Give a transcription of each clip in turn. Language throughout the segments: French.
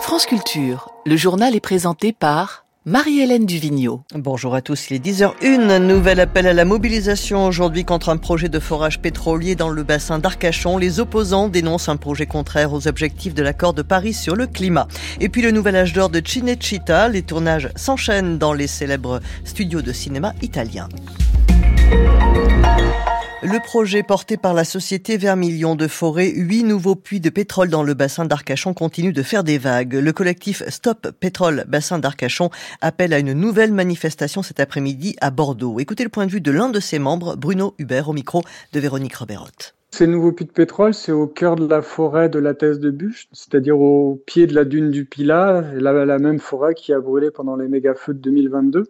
France Culture, le journal est présenté par Marie-Hélène Duvigneau. Bonjour à tous, il est 10h01. Nouvel appel à la mobilisation aujourd'hui contre un projet de forage pétrolier dans le bassin d'Arcachon. Les opposants dénoncent un projet contraire aux objectifs de l'accord de Paris sur le climat. Et puis le nouvel âge d'or de Cinecittà. Les tournages s'enchaînent dans les célèbres studios de cinéma italiens. Le projet porté par la société Vermilion de Forêt, huit nouveaux puits de pétrole dans le bassin d'Arcachon continue de faire des vagues. Le collectif Stop Pétrole Bassin d'Arcachon appelle à une nouvelle manifestation cet après-midi à Bordeaux. Écoutez le point de vue de l'un de ses membres, Bruno Hubert, au micro de Véronique Roberotte. Ces nouveaux puits de pétrole, c'est au cœur de la forêt de la Thèse de Bûche, c'est-à-dire au pied de la dune du Pilat, la, la même forêt qui a brûlé pendant les méga-feux de 2022.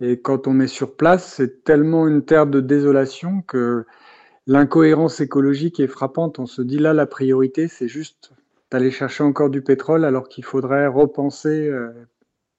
Et quand on met sur place, c'est tellement une terre de désolation que l'incohérence écologique est frappante. On se dit là, la priorité, c'est juste d'aller chercher encore du pétrole alors qu'il faudrait repenser euh,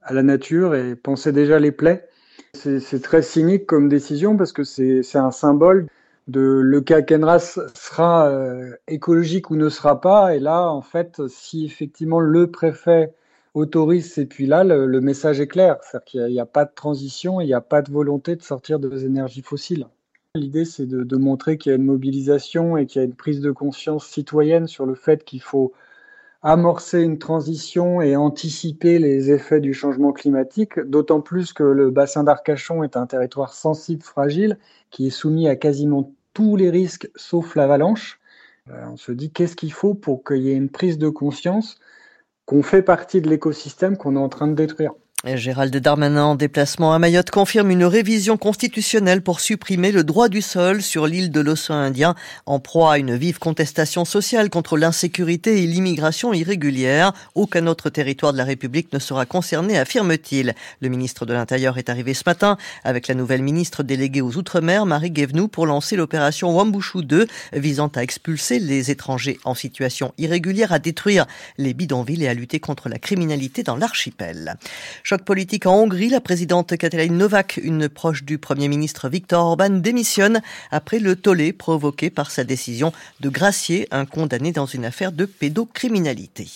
à la nature et penser déjà les plaies. C'est très cynique comme décision parce que c'est un symbole de le cas Kenras sera euh, écologique ou ne sera pas. Et là, en fait, si effectivement le préfet autorise ces puits-là, le, message est clair. C'est-à-dire qu'il n'y a, pas de transition, il n'y a pas de volonté de sortir des énergies fossiles. L'idée, c'est de, de, montrer qu'il y a une mobilisation et qu'il y a une prise de conscience citoyenne sur le fait qu'il faut amorcer une transition et anticiper les effets du changement climatique, d'autant plus que le bassin d'Arcachon est un territoire sensible, fragile, qui est soumis à quasiment tous les risques sauf l'avalanche. Euh, on se dit qu'est-ce qu'il faut pour qu'il y ait une prise de conscience qu'on fait partie de l'écosystème qu'on est en train de détruire. Gérald Darmanin en déplacement à Mayotte confirme une révision constitutionnelle pour supprimer le droit du sol sur l'île de l'océan Indien en proie à une vive contestation sociale contre l'insécurité et l'immigration irrégulière. Aucun autre territoire de la République ne sera concerné, affirme-t-il. Le ministre de l'Intérieur est arrivé ce matin avec la nouvelle ministre déléguée aux Outre-mer, Marie Guévenoux, pour lancer l'opération Wambushu 2 visant à expulser les étrangers en situation irrégulière, à détruire les bidonvilles et à lutter contre la criminalité dans l'archipel politique en Hongrie, la présidente Katalin Novak, une proche du Premier ministre Viktor Orban, démissionne après le tollé provoqué par sa décision de gracier un condamné dans une affaire de pédocriminalité.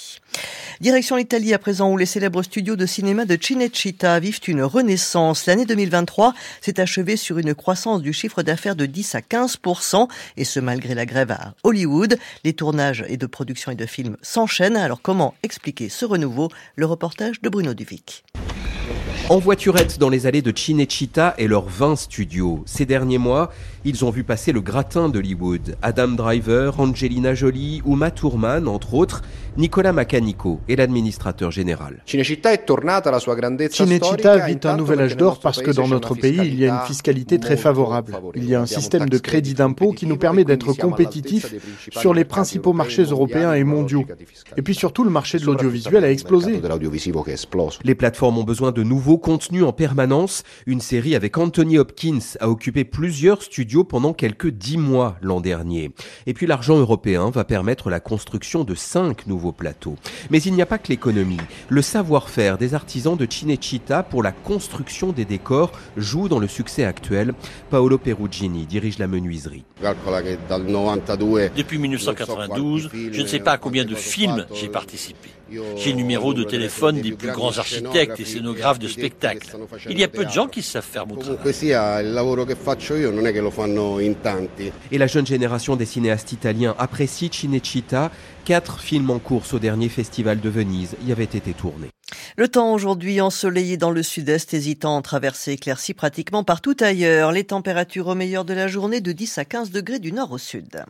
Direction l'Italie à présent où les célèbres studios de cinéma de Cinecittà vivent une renaissance. L'année 2023 s'est achevée sur une croissance du chiffre d'affaires de 10 à 15 et ce malgré la grève à Hollywood. Les tournages et de production et de films s'enchaînent. Alors comment expliquer ce renouveau? Le reportage de Bruno Duvic. En voiturette dans les allées de Cinecittà et leurs 20 studios. Ces derniers mois, ils ont vu passer le gratin d'Hollywood. Adam Driver, Angelina Jolie, Uma Thurman, entre autres, Nicolas Macanico est l'administrateur général. Cinecittà vit un nouvel âge d'or parce que dans notre pays, il y a une fiscalité très favorable. Il y a un système de crédit d'impôt qui nous permet d'être compétitifs sur les principaux marchés européens et mondiaux. Et puis surtout, le marché de l'audiovisuel a explosé. Les plateformes ont besoin de nouveaux contenus en permanence. Une série avec Anthony Hopkins a occupé plusieurs studios pendant quelques dix mois l'an dernier. Et puis l'argent européen va permettre la construction de cinq nouveaux plateaux. Mais il n'y a pas que l'économie. Le savoir-faire des artisans de Cinecittà pour la construction des décors joue dans le succès actuel. Paolo Perugini dirige la menuiserie. Depuis 1992, je ne sais pas à combien de films j'ai participé. J'ai le numéro de téléphone des plus grands architectes et scénographes de spectacles. Il y a peu de gens qui savent faire mon travail. Et la jeune génération des cinéastes italiens apprécie Cinecittà. Quatre films en course au dernier festival de Venise y avaient été tournés. Le temps aujourd'hui ensoleillé dans le sud-est, hésitant en traversée éclairci pratiquement partout ailleurs. Les températures au meilleur de la journée de 10 à 15 degrés du nord au sud.